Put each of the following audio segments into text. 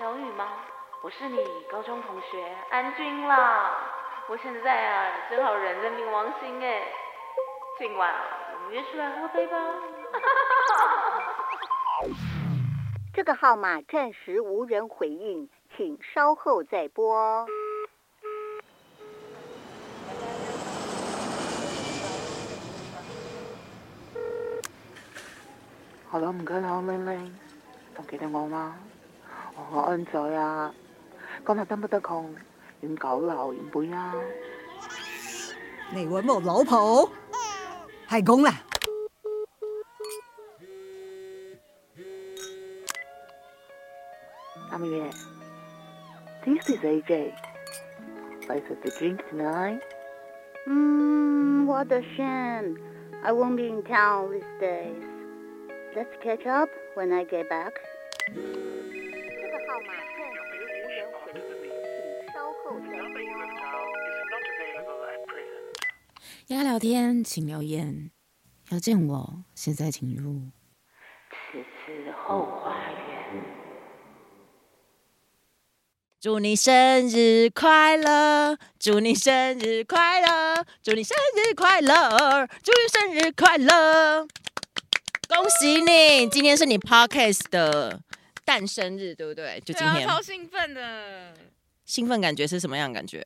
小雨吗？我是你高中同学安君啦。我现在啊，正好人在冥王星哎。今晚我们约出来喝杯吧。这个号码暂时无人回应，请稍后再拨。好啦，唔该啦，玲玲，仲记得我吗？我安仔啊，今日得不得空？饮酒楼饮杯啊？你揾我老婆？系咁啦。阿明月，This is AJ. Let's have a drink tonight. 嗯，What a shame. I won't be in town these days. Let's catch up when I get back. 要聊天请留言，要见我现在请入此次后花园。祝你生日快乐！祝你生日快乐！祝你生日快乐！祝你生日快乐！恭喜你，今天是你 podcast 的诞生日，对不对？就今天，超兴奋的。兴奋感觉是什么样的感觉？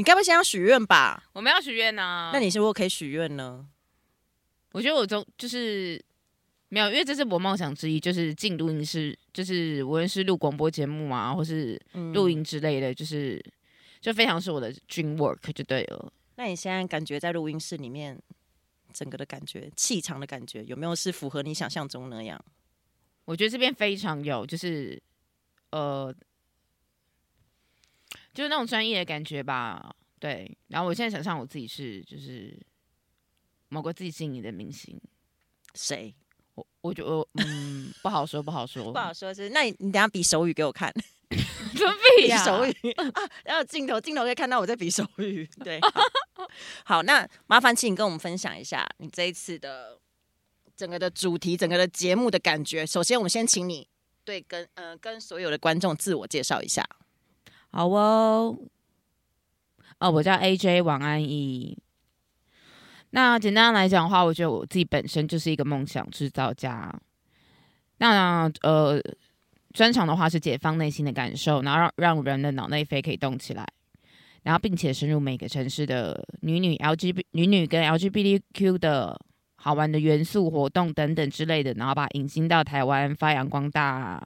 你该不会先要许愿吧？我们要许愿呢。那你是不是可以许愿呢？我觉得我中就是没有，因为这是我梦想之一，就是进录音室，就是无论是录广播节目啊，或是录音之类的，就是就非常是我的 dream work 就对了。那你现在感觉在录音室里面？整个的感觉，气场的感觉，有没有是符合你想象中那样？我觉得这边非常有，就是呃，就是那种专业的感觉吧。对，然后我现在想象我自己是就是某个自己心仪的明星，谁？我我觉得嗯，不好说，不好说，不好说是。那你你等下比手语给我看。准备呀，手语 啊，然后镜头镜头可以看到我在比手语。对，好，好，那麻烦请你跟我们分享一下你这一次的整个的主题，整个的节目的感觉。首先，我们先请你对跟呃跟所有的观众自我介绍一下。好哦，哦，我叫 AJ 王安忆。那简单来讲的话，我觉得我自己本身就是一个梦想制造家。那呃。专长的话是解放内心的感受，然后让让人的脑内啡可以动起来，然后并且深入每个城市的女女 L G B 女女跟 LGBTQ 的好玩的元素活动等等之类的，然后把引进到台湾发扬光大。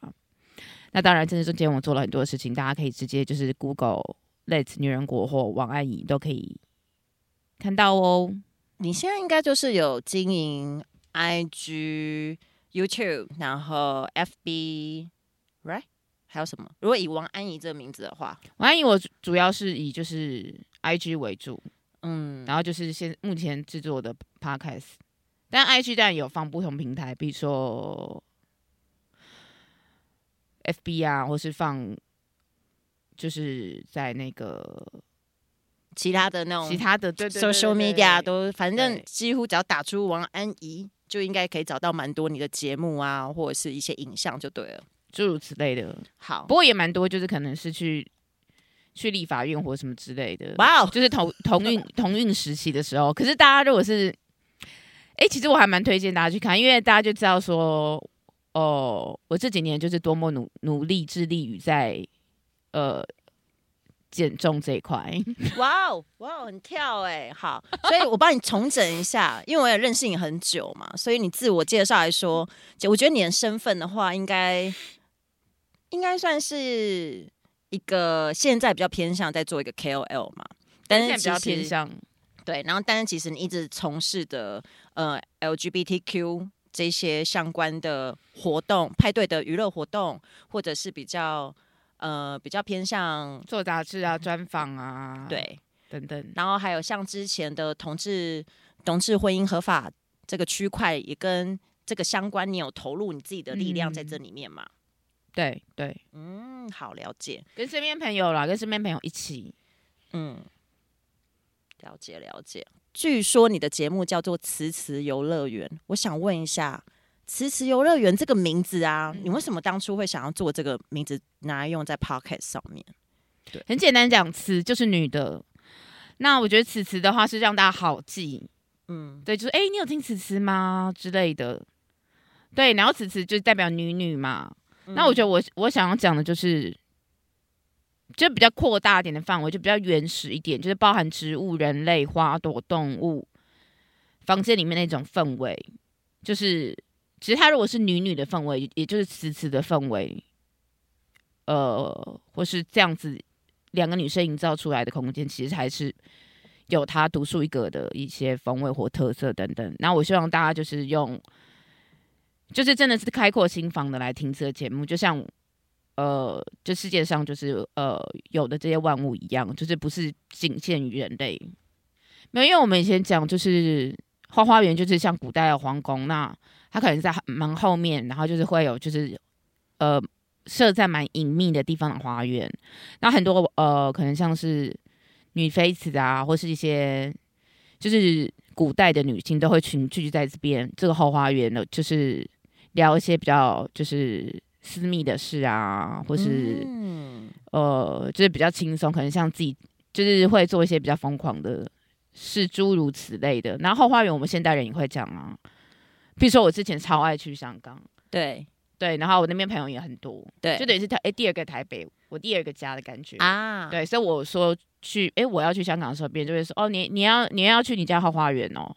那当然，这是中间我做了很多事情，大家可以直接就是 Google Let's 女人国或王安怡都可以看到哦。你现在应该就是有经营 IG、YouTube，然后 FB。Right，还有什么？如果以王安怡这个名字的话，王安怡我主要是以就是 IG 为主，嗯，然后就是现目前制作的 Podcast，但 IG 当然有放不同平台，比如说 FB 啊，或是放就是在那个其他的那种其他的对 social media 都，反正几乎只要打出王安怡，就应该可以找到蛮多你的节目啊，或者是一些影像就对了。诸如此类的，好，不过也蛮多，就是可能是去去立法院或什么之类的。哇哦，就是同同运 同运时期的时候。可是大家如果是，哎、欸，其实我还蛮推荐大家去看，因为大家就知道说，哦，我这几年就是多么努努力致力于在呃减重这一块。哇哦，哇哦，很跳哎、欸，好，所以我帮你重整一下，因为我也认识你很久嘛，所以你自我介绍来说，我觉得你的身份的话，应该。应该算是一个现在比较偏向在做一个 KOL 嘛，但是比较偏向对，然后但是其实你一直从事的呃 LGBTQ 这些相关的活动、派对的娱乐活动，或者是比较呃比较偏向做杂志啊、专访啊，对等等，然后还有像之前的同志同志婚姻合法这个区块，也跟这个相关，你有投入你自己的力量在这里面嘛？嗯对对，嗯，好了解，跟身边朋友啦，跟身边朋友一起，嗯，了解了解。据说你的节目叫做“慈慈游乐园”，我想问一下，词词游乐园这个名字啊，嗯、你为什么当初会想要做这个名字拿来用在 Pocket 上面？对，很简单讲，词就是女的。那我觉得词词的话是让大家好记，嗯，对，就是哎、欸，你有听词词吗之类的？对，然后词词就代表女女嘛。嗯、那我觉得我我想要讲的就是，就比较扩大一点的范围，就比较原始一点，就是包含植物、人类、花朵、动物，房间里面那种氛围，就是其实它如果是女女的氛围，也就是词词的氛围，呃，或是这样子两个女生营造出来的空间，其实还是有它独树一格的一些风味或特色等等。那我希望大家就是用。就是真的是开阔心房的来听这个节目，就像呃，这世界上就是呃有的这些万物一样，就是不是仅限于人类。没有，因为我们以前讲就是花花园，就是像古代的皇宫，那它可能在门后面，然后就是会有就是呃设在蛮隐秘的地方的花园，那很多呃可能像是女妃子啊，或是一些就是古代的女性都会群聚在这边这个后花园的，就是。聊一些比较就是私密的事啊，或是、嗯、呃，就是比较轻松，可能像自己就是会做一些比较疯狂的事，诸如此类的。然后后花园，我们现代人也会讲啊，比如说我之前超爱去香港，对。对，然后我那边朋友也很多，对，就等于是台哎第二个台北，我第二个家的感觉啊，对，所以我说去哎我要去香港的时候，别人就会说哦你你要你要去你家后花园哦。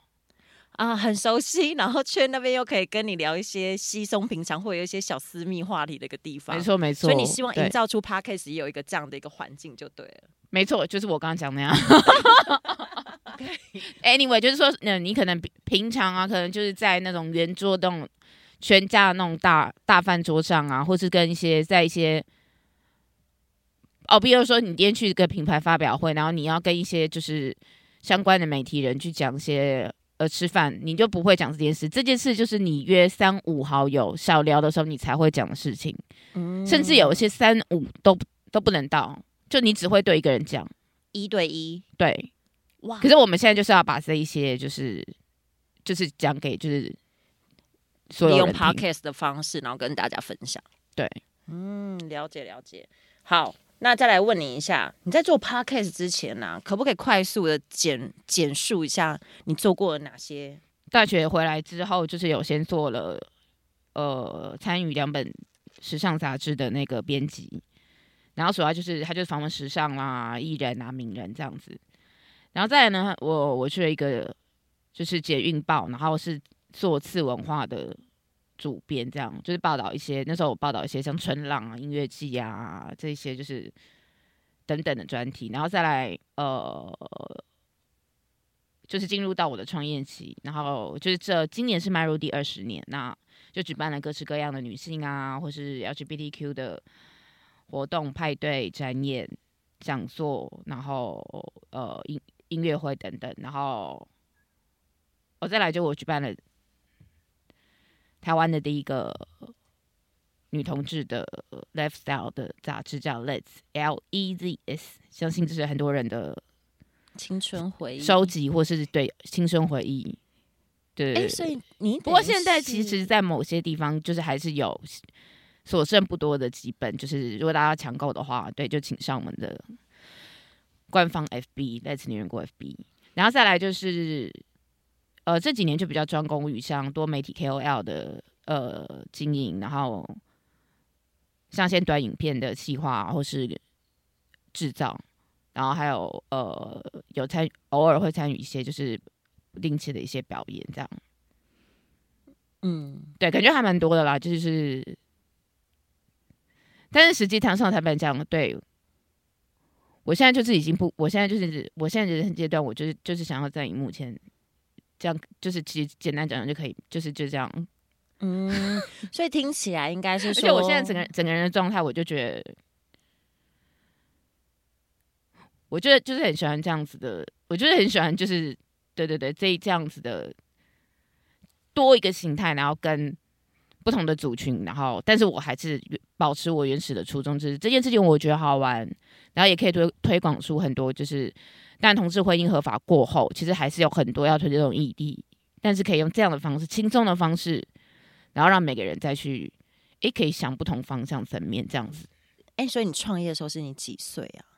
啊，很熟悉，然后去那边又可以跟你聊一些稀松平常或有一些小私密话题的一个地方。没错，没错。所以你希望营造出 Podcast 也有一个这样的一个环境就对了。没错，就是我刚刚讲那样。Anyway，就是说，嗯，你可能平常啊，可能就是在那种圆桌那种全家的那种大大饭桌上啊，或是跟一些在一些哦，比如说你今天去一个品牌发表会，然后你要跟一些就是相关的媒体人去讲一些。呃，吃饭你就不会讲这件事，这件事就是你约三五好友小聊的时候你才会讲的事情，嗯，甚至有一些三五都都不能到，就你只会对一个人讲，一对一，对，哇！可是我们现在就是要把这一些就是就是讲给就是所有用 podcast 的方式，然后跟大家分享，对，嗯，了解了解，好。那再来问你一下，你在做 podcast 之前呢、啊，可不可以快速的简简述一下你做过了哪些？大学回来之后，就是有先做了，呃，参与两本时尚杂志的那个编辑，然后主要就是他就是访问时尚啦、艺人啊、名人这样子，然后再来呢，我我去了一个就是捷运报，然后是做次文化的。主编这样就是报道一些，那时候我报道一些像春浪啊、音乐季啊这些，就是等等的专题，然后再来呃，就是进入到我的创业期，然后就是这今年是迈入第二十年，那就举办了各式各样的女性啊，或是 LGBTQ 的活动、派对、展演、讲座，然后呃音音乐会等等，然后我再来就我举办了。台湾的第一个女同志的 lifestyle 的杂志叫 Let's L E Z S，相信这是很多人的青春回忆收集，或是对青春回忆。对，哎、欸，所以你不过现在其实，在某些地方就是还是有所剩不多的几本，就是如果大家抢购的话，对，就请上我们的官方 FB Let's 女人国 FB，然后再来就是。呃，这几年就比较专攻于像多媒体 KOL 的呃经营，然后像些短影片的企划或是制造，然后还有呃有参偶尔会参与一些就是不定期的一些表演这样。嗯，对，感觉还蛮多的啦，就是，但是实际上上台颁奖，对，我现在就是已经不，我现在就是我现在人生阶段，我就是就是想要在荧幕前。这样就是其实简单讲讲就可以，就是就这样。嗯，所以听起来应该是说，而且我现在整个整个人的状态，我就觉得，我觉得就是很喜欢这样子的，我就是很喜欢，就是对对对，这这样子的多一个形态，然后跟不同的族群，然后但是我还是保持我原始的初衷，就是这件事情我觉得好玩，然后也可以推推广出很多就是。但同志婚姻合法过后，其实还是有很多要推这种议题，但是可以用这样的方式，轻松的方式，然后让每个人再去，诶，可以想不同方向层面这样子。哎，所以你创业的时候是你几岁啊？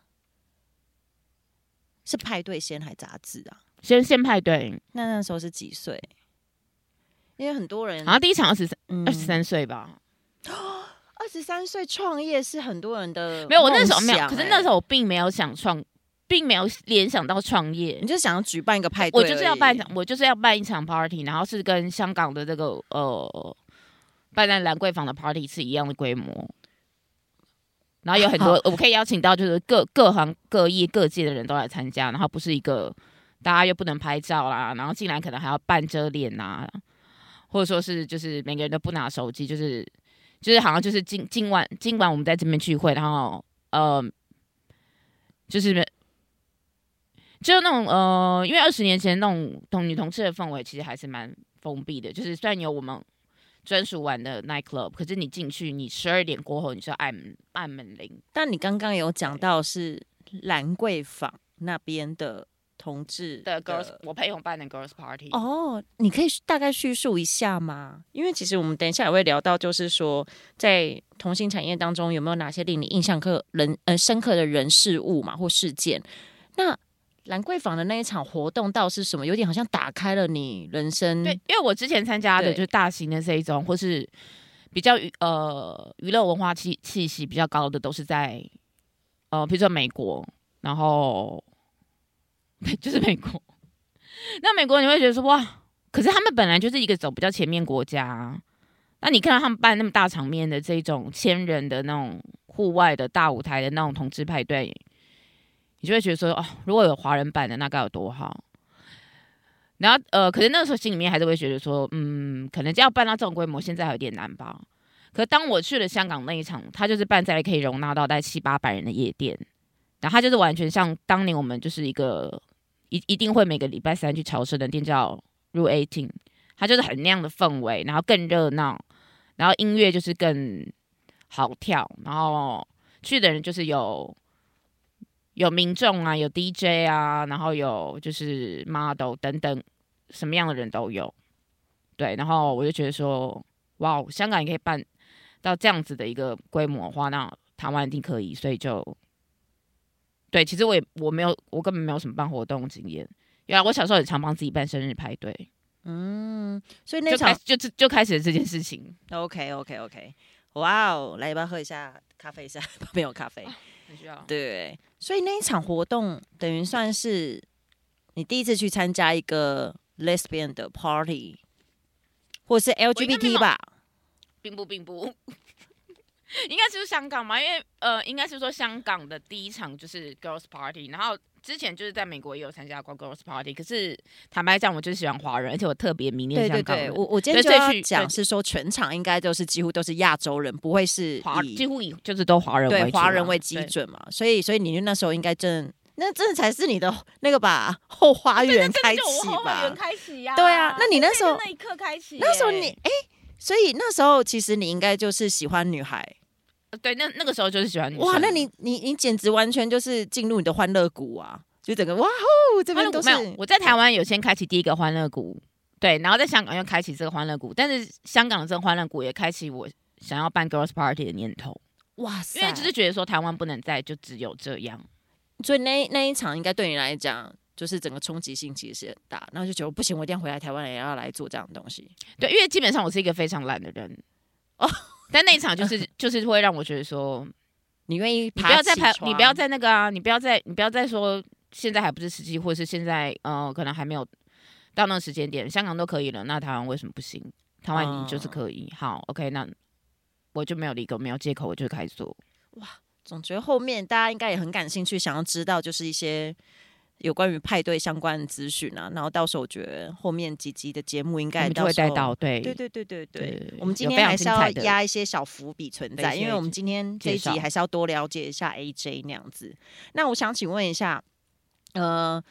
是派对先还杂志啊？先先派对。那那时候是几岁？因为很多人好像第一场二十三二十三岁吧。二十三岁创业是很多人的没有，我那时候没有，可是那时候我并没有想创，并没有联想到创业，你就想要举办一个派对，我就是要办一场，我就是要办一场 party，然后是跟香港的这个呃办在兰桂坊的 party 是一样的规模，然后有很多我可以邀请到就是各各行各业各界的人都来参加，然后不是一个大家又不能拍照啦，然后进来可能还要半遮脸呐，或者说是就是每个人都不拿手机，就是。就是好像就是今今晚今晚我们在这边聚会，然后呃，就是就那种呃，因为二十年前那种同女同志的氛围其实还是蛮封闭的。就是虽然有我们专属玩的 night club，可是你进去，你十二点过后你是要按按门铃。但你刚刚有讲到是兰桂坊那边的。同志的 girls，我陪同办的 girls party。哦，你可以大概叙述一下吗？因为其实我们等一下也会聊到，就是说在同性产业当中有没有哪些令你印象刻人呃深刻的人事物嘛或事件？那兰桂坊的那一场活动倒是什么？有点好像打开了你人生。对，因为我之前参加的就是大型的这一种，或是比较娱呃娱乐文化气气息比较高的，都是在呃比如说美国，然后。就是美国，那美国你会觉得说哇，可是他们本来就是一个走比较前面国家啊，那你看到他们办那么大场面的这种千人的那种户外的大舞台的那种同志派对，你就会觉得说哦，如果有华人办的那该有多好。然后呃，可是那个时候心里面还是会觉得说，嗯，可能就要办到这种规模，现在还有点难吧。可当我去了香港那一场，它就是办在可以容纳到大概七八百人的夜店，然后它就是完全像当年我们就是一个。一一定会每个礼拜三去朝圣的店叫 Route 18，它就是很那样的氛围，然后更热闹，然后音乐就是更好跳，然后去的人就是有有民众啊，有 DJ 啊，然后有就是 model 等等，什么样的人都有。对，然后我就觉得说，哇，香港也可以办到这样子的一个规模的话，那台湾一定可以，所以就。对，其实我也我没有，我根本没有什么办活动经验。原来我小时候也常帮自己办生日派对。嗯，所以那场就就就开始了这件事情。OK OK OK，哇哦，来，要不要喝一下咖啡一下？没有咖啡，很需要。对，所以那一场活动等于算是你第一次去参加一个 lesbian 的 party，或是 LGBT 吧？并不，并不。应该就是香港嘛，因为呃，应该是说香港的第一场就是 girls party，然后之前就是在美国也有参加过 girls party，可是坦白讲，我就是喜欢华人，而且我特别迷恋香港人。对对对，我我今天就要讲是说全场应该都是几乎都是亚洲人，不会是华，几乎以就是都华人为对华人为基准嘛，所以所以你那时候应该真那真的才是你的那个吧后花园开启吧？后花园开启呀！对啊，那你那时候那一刻开启，那时候你哎，所以那时候其实你应该就是喜欢女孩。对，那那个时候就是喜欢你。哇，那你你你简直完全就是进入你的欢乐谷啊！就整个哇吼，这边都是。我在台湾有先开启第一个欢乐谷，对，然后在香港又开启这个欢乐谷，但是香港的这个欢乐谷也开启我想要办 girls party 的念头。哇塞！因为就是觉得说台湾不能再就只有这样，所以那那一场应该对你来讲，就是整个冲击性其实是很大，然后就觉得不行，我一定要回来台湾也要来做这样的东西。对，因为基本上我是一个非常懒的人哦。但那一场就是 就是会让我觉得说，你愿意，你不要再排，你不要再那个啊，你不要再，你不要再说现在还不是时机，或者是现在呃可能还没有到那个时间点，香港都可以了，那台湾为什么不行？台湾你就是可以，好，OK，那我就没有理由，没有借口，我就开始做。哇，总觉得后面大家应该也很感兴趣，想要知道就是一些。有关于派对相关的资讯啊，然后到时候我觉得后面几集的节目应该都会带到，对对对对对对。我们今天还是要压一些小伏笔存在，因为我们今天这一集还是要多了解一下 AJ 那样子。那我想请问一下，呃，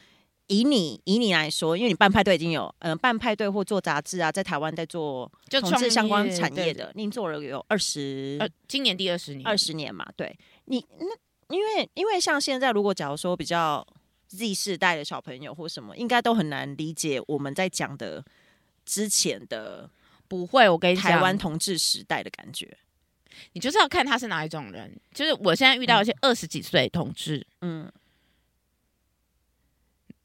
以你以你来说，因为你办派对已经有，嗯、呃，办派对或做杂志啊，在台湾在做同志相关产业的，您做了有二十，呃，今年第二十年，二十年嘛，对你那因为因为像现在，如果假如说比较。Z 世代的小朋友或什么，应该都很难理解我们在讲的之前的不会，我跟你讲，台湾同志时代的感觉。你就是要看他是哪一种人。就是我现在遇到一些二十几岁同志，嗯，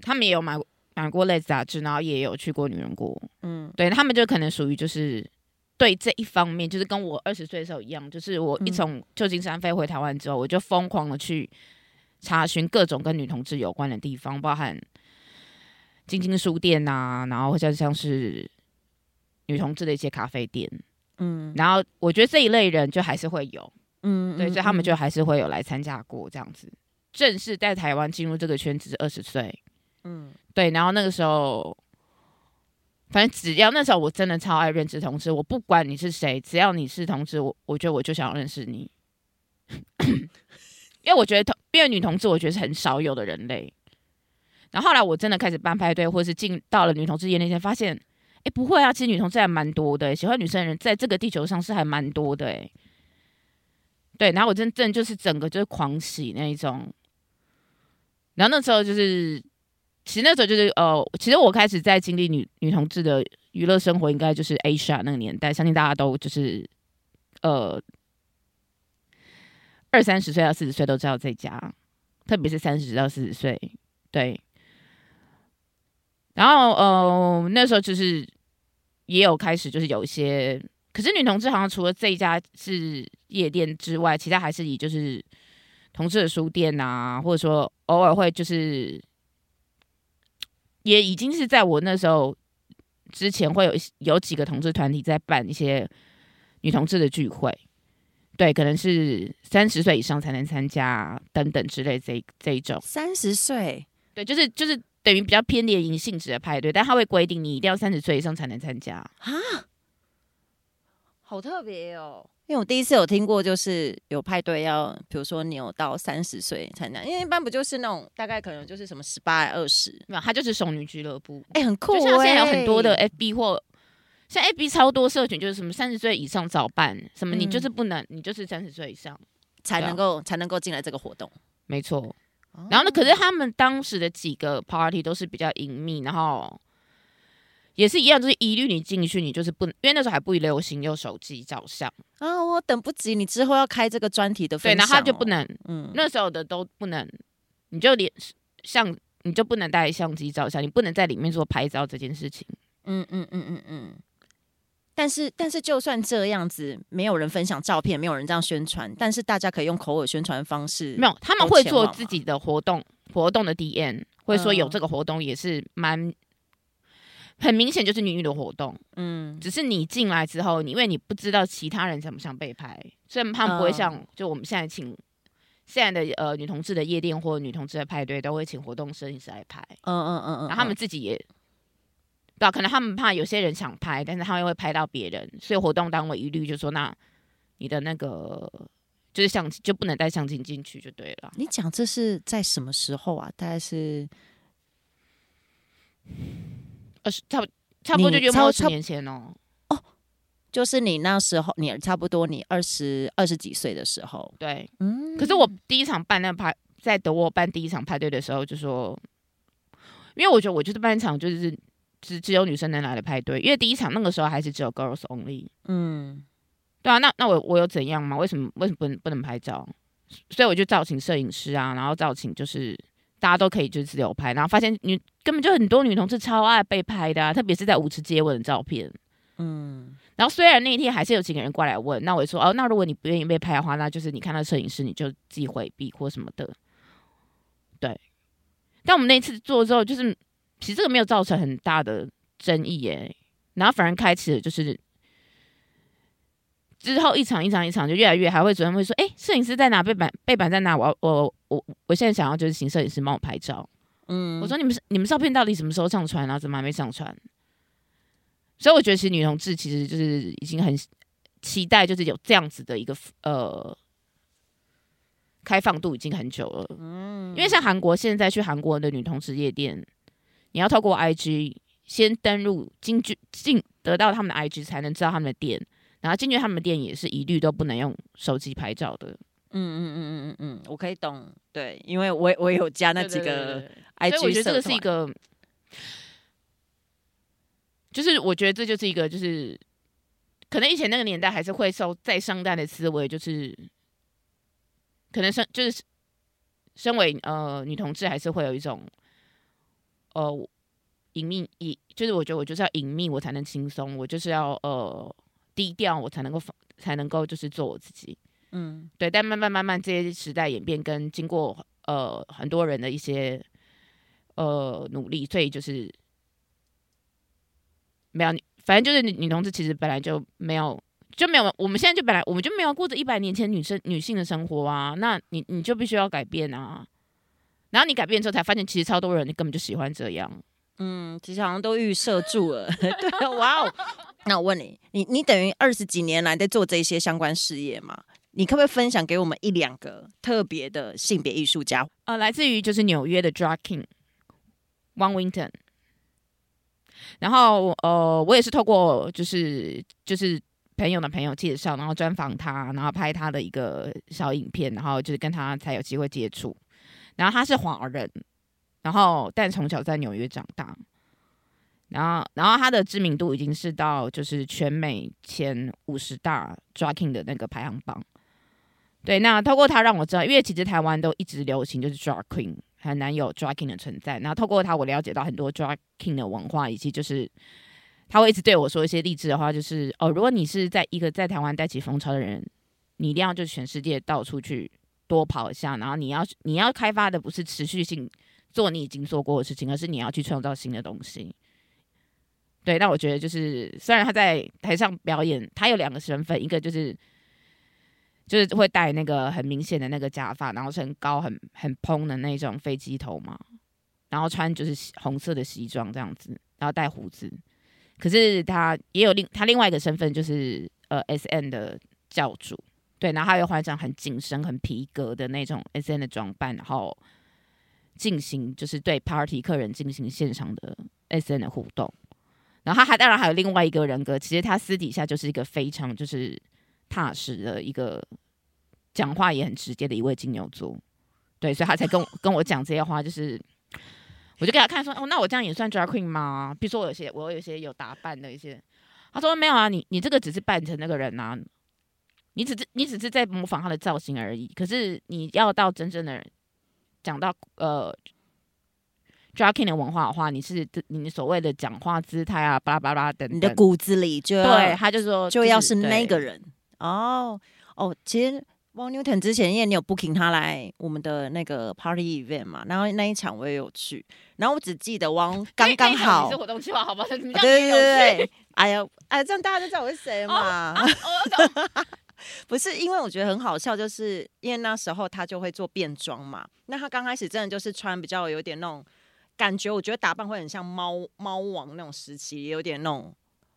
他们也有买买过类似杂志，然后也有去过女人国，嗯，对他们就可能属于就是对这一方面，就是跟我二十岁的时候一样，就是我一从旧金山飞回台湾之后，我就疯狂的去查询各种跟女同志有关的地方，包含晶晶书店啊，然后或者像是女同志的一些咖啡店。嗯，然后我觉得这一类人就还是会有，嗯，对，所以他们就还是会有来参加过这样子。正式在台湾进入这个圈子是二十岁，嗯，对，然后那个时候，反正只要那时候我真的超爱认识同志，我不管你是谁，只要你是同志，我我觉得我就想要认识你，因为我觉得同，因为女同志我觉得是很少有的人类。然后后来我真的开始办派对，或者是进到了女同志夜那天，发现。哎，不会啊，其实女同志还蛮多的，喜欢女生的人在这个地球上是还蛮多的，哎，对，然后我真正就是整个就是狂喜那一种，然后那时候就是，其实那时候就是呃，其实我开始在经历女女同志的娱乐生活，应该就是 Asia 那个年代，相信大家都就是呃二三十岁到四十岁都知道这家，特别是三十到四十岁，对。然后，呃，那时候就是也有开始，就是有一些，可是女同志好像除了这一家是夜店之外，其他还是以就是同志的书店啊，或者说偶尔会就是，也已经是在我那时候之前会有有几个同志团体在办一些女同志的聚会，对，可能是三十岁以上才能参加等等之类这这一种。三十岁，对，就是就是。等于比较偏联谊性质的派对，但他会规定你一定要三十岁以上才能参加啊，好特别哦！因为我第一次有听过，就是有派对要，比如说你有到三十岁参加，因为一般不就是那种大概可能就是什么十八、二十，没有，他就是熟女俱乐部，哎、欸，很酷、欸。就像现在有很多的 FB 或像 A B 超多社群，就是什么三十岁以上早办，什么你就是不能，嗯、你就是三十岁以上才能够才能够进来这个活动，没错。然后呢？可是他们当时的几个 party 都是比较隐秘，然后也是一样，就是一律你进去，你就是不能，因为那时候还不流行用手机照相啊。我等不及你之后要开这个专题的分享，哦，对，然后他就不能，嗯，那时候的都不能，你就连相你就不能带相机照相，你不能在里面做拍照这件事情。嗯嗯嗯嗯嗯。但是，但是，就算这样子，没有人分享照片，没有人这样宣传，但是大家可以用口耳宣传的方式。没有，他们会做自己的活动，活动的 DM 会说有这个活动，也是蛮很明显，就是女女的活动。嗯，只是你进来之后，你因为你不知道其他人想不想被拍，所以他们不会像就我们现在请现在的呃女同志的夜店或女同志的派对，都会请活动摄影师来拍。嗯嗯嗯嗯，然后他们自己也。对啊，可能他们怕有些人想拍，但是他们又会拍到别人，所以活动单位一律就说：“那你的那个就是相机就不能带相机进去就对了。”你讲这是在什么时候啊？大概是二十差不差不多就约莫二十年前哦。哦，就是你那时候，你差不多你二十二十几岁的时候。对，嗯。可是我第一场办那派，在德国办第一场派对的时候，就说，因为我觉得我就是办一场就是。只只有女生能来的派对，因为第一场那个时候还是只有 girls only。嗯，对啊，那那我我有怎样吗？为什么为什么不能不能拍照？所以我就召请摄影师啊，然后召请就是大家都可以就自由拍，然后发现女根本就很多女同志超爱被拍的啊，特别是在舞池接吻的照片。嗯，然后虽然那一天还是有几个人过来问，那我就说哦，那如果你不愿意被拍的话，那就是你看到摄影师你就自己回避或什么的。对，但我们那次做之后就是。其实这个没有造成很大的争议耶，然后反而开始就是之后一场一场一场就越来越还会主动会说，哎，摄影师在哪？背板背板在哪？我我我我现在想要就是请摄影师帮我拍照。嗯，我说你们你们照片到底什么时候上传啊？怎么还没上传？所以我觉得其实女同志其实就是已经很期待，就是有这样子的一个呃。开放度已经很久了，嗯，因为像韩国现在去韩国的女同志夜店。你要透过 IG 先登录进去进得到他们的 IG 才能知道他们的店，然后进去他们的店也是一律都不能用手机拍照的。嗯嗯嗯嗯嗯嗯，我可以懂，对，因为我我有加那几个 IG，我觉得这个是一个，就是我觉得这就是一个就是可能以前那个年代还是会受在上代的思维，就是可能身就是身为呃女同志，还是会有一种呃隐秘，隐就是我觉得我就是要隐秘，我才能轻松，我就是要呃低调，我才能够才能够就是做我自己。嗯，对。但慢慢慢慢这些时代演变，跟经过呃很多人的一些呃努力，所以就是没有你。反正就是女女同志，其实本来就没有就没有，我们现在就本来我们就没有过着一百年前女生女性的生活啊。那你你就必须要改变啊。然后你改变之后，才发现其实超多人你根本就喜欢这样。嗯，其实好像都预设住了。对，哇哦。那我问你，你你等于二十几年来在做这些相关事业嘛？你可不可以分享给我们一两个特别的性别艺术家？呃，来自于就是纽约的 Drag King Van Winton。然后呃，我也是透过就是就是朋友的朋友介绍，然后专访他，然后拍他的一个小影片，然后就是跟他才有机会接触。然后他是华人，然后但从小在纽约长大，然后然后他的知名度已经是到就是全美前五十大 d r a k i n g 的那个排行榜。对，那透过他让我知道，因为其实台湾都一直流行就是 Drag Queen。很难有 d r a k i n g 的存在，然后透过他，我了解到很多 d r a k i n g 的文化，以及就是他会一直对我说一些励志的话，就是哦，如果你是在一个在台湾带起风潮的人，你一定要就全世界到处去多跑一下，然后你要你要开发的不是持续性做你已经做过的事情，而是你要去创造新的东西。对，那我觉得就是虽然他在台上表演，他有两个身份，一个就是。就是会戴那个很明显的那个假发，然后是很高很很蓬的那种飞机头嘛，然后穿就是红色的西装这样子，然后戴胡子。可是他也有另他另外一个身份，就是呃 SM 的教主，对，然后他又换上很紧身、很皮革的那种 S N 的装扮，然后进行就是对 party 客人进行现场的 S N 的互动。然后他还当然还有另外一个人格，其实他私底下就是一个非常就是。踏实的一个讲话也很直接的一位金牛座，对，所以他才跟我跟我讲这些话，就是我就给他看说，哦，那我这样也算 drag queen 吗？比如说我有些我有些有打扮的一些，他说没有啊，你你这个只是扮成那个人啊，你只是你只是在模仿他的造型而已。可是你要到真正的人讲到呃 drag king 的文化的话，你是你所谓的讲话姿态啊，巴拉巴拉等等，你的骨子里就要对，他就说就要是那个人。哦哦，其实 Van Newton 之前因为你有 booking 他来我们的那个 party event 嘛，然后那一场我也有去，然后我只记得汪 刚刚好，是活动计划，好吧？对对对对，哎呀哎，这样大家都知道我是谁嘛？不是，因为我觉得很好笑，就是因为那时候他就会做变装嘛，那他刚开始真的就是穿比较有点那种感觉，我觉得打扮会很像猫猫王那种时期，有点那种。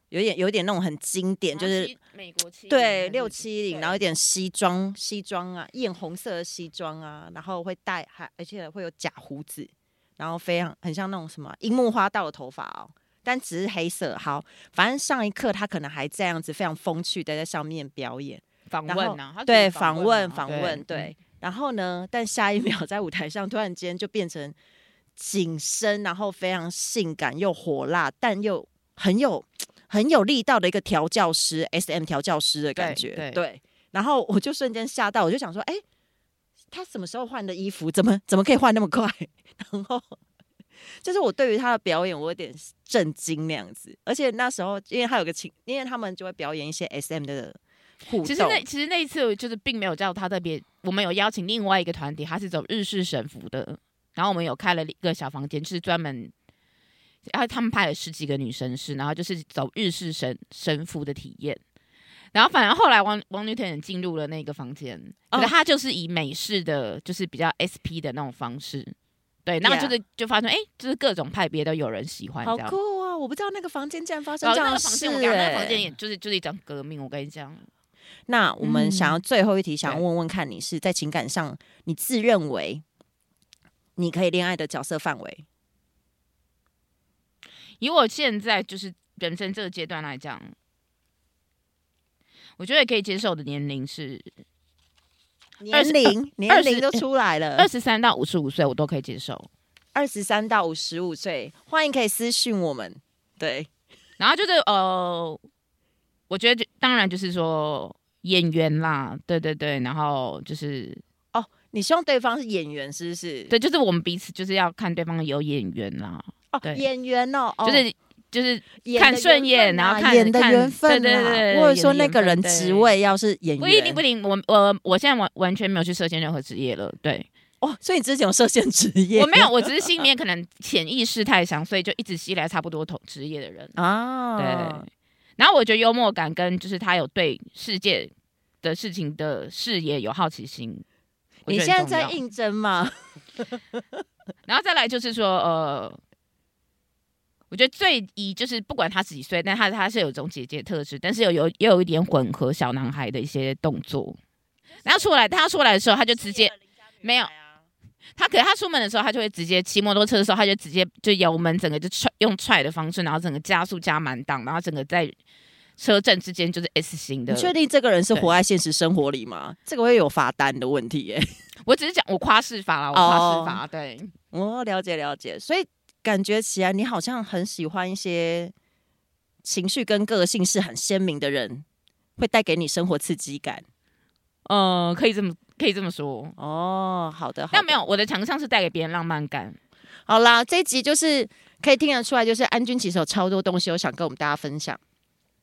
有点有点那种很经典，就是美国七对六七零，然后有点西装西装啊，艳红色的西装啊，然后会戴还而且会有假胡子，然后非常很像那种什么樱木花道的头发哦，但只是黑色。好，反正上一刻他可能还这样子非常风趣的在上面表演访问啊，对访问访问对，然后呢，但下一 秒在舞台上突然间就变成紧身，然后非常性感又火辣，但又很有。很有力道的一个调教师，SM 调教师的感觉，对，对。然后我就瞬间吓到，我就想说，哎，他什么时候换的衣服？怎么怎么可以换那么快？然后就是我对于他的表演，我有点震惊那样子。而且那时候，因为他有个情，因为他们就会表演一些 SM 的互动。其实那其实那一次就是并没有叫他特别，我们有邀请另外一个团体，他是走日式神服的，然后我们有开了一个小房间，就是专门。然后他们派了十几个女生是，然后就是走日式神神服的体验。然后反而后来王王女团进入了那个房间，可是他就是以美式的就是比较 SP 的那种方式，对，然后就是就发现哎，就是各种派别都有人喜欢，好酷啊！我不知道那个房间竟然发生这样的事，欸，那个房间也就是就是一场革命。我跟你讲，那我们想要最后一题，想要问问看你是在情感上，你自认为你可以恋爱的角色范围？以我现在就是人生这个阶段来讲，我觉得可以接受的年龄是年龄年龄都出来了，二十三到五十五岁我都可以接受。二十三到五十五岁，欢迎可以私讯我们。对，然后就是呃，我觉得就当然就是说演员啦，对对对，然后就是哦，你希望对方是演员是不是？对，就是我们彼此就是要看对方有演员啦，哦，对演员哦，就是就是看顺眼，然后看演的缘分，对对对，或者说那个人职位要是演员，不一定不一定，我我我现在完完全没有去设限任何职业了，对。哦，所以你之前有设限职业？我没有，我只是心里面可能潜意识太强，所以就一直吸来差不多同职业的人啊。对，然后我觉得幽默感跟就是他有对世界的事情的视野有好奇心。你现在在应征吗？然后再来就是说，呃，我觉得最一就是不管他几岁，但他他是有种姐姐特质，但是有有也有一点混合小男孩的一些动作。然后出来，他出来的时候，他就直接没有。他可是他出门的时候，他就会直接骑摩托车的时候，他就直接就油门，整个就踹用踹的方式，然后整个加速加满档，然后整个在车站之间就是 S 型的。你确定这个人是活在现实生活里吗？对这个会有罚单的问题耶。我只是讲我夸饰法啦，我夸饰法。Oh, 对，我了解了解，所以感觉起来你好像很喜欢一些情绪跟个性是很鲜明的人，会带给你生活刺激感。嗯，可以这么。可以这么说哦，好的。但没有，我的强项是带给别人浪漫感。好啦，这一集就是可以听得出来，就是安君其实有超多东西，我想跟我们大家分享。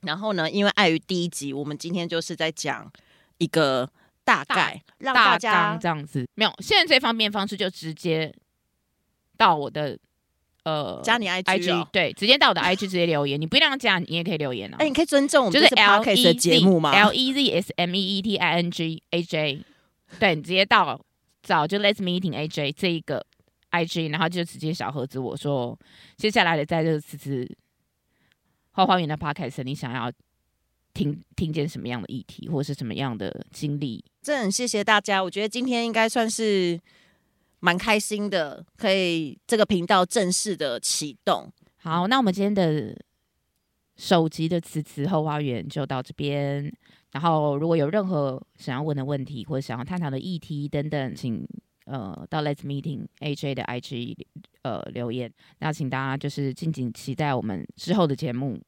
然后呢，因为碍于第一集，我们今天就是在讲一个大概，大让大家这样子。没有，现在最方便方式就直接到我的。呃，加你 IG，哦，对，直接到我的 IG 直接留言，你不一定要加，你也可以留言啊。哎，欸，你可以尊重我们就是 Podcast 的节目吗？L E Z S M E E T I N G A J，对，你直接到找就 Let's Meeting A J 这一个 IG，然后就直接小盒子我说，接下来的在这个次次后花园的 Podcast，你想要听听见什么样的议题，或是什么样的经历？真的很谢谢大家，我觉得今天应该算是。蛮开心的，可以这个频道正式的启动。好，那我们今天的首集的词词后花园就到这边。然后，如果有任何想要问的问题，或者想要探讨的议题等等，请呃到 Let's Meeting AJ 的 IG 呃留言。那请大家就是敬请期待我们之后的节目。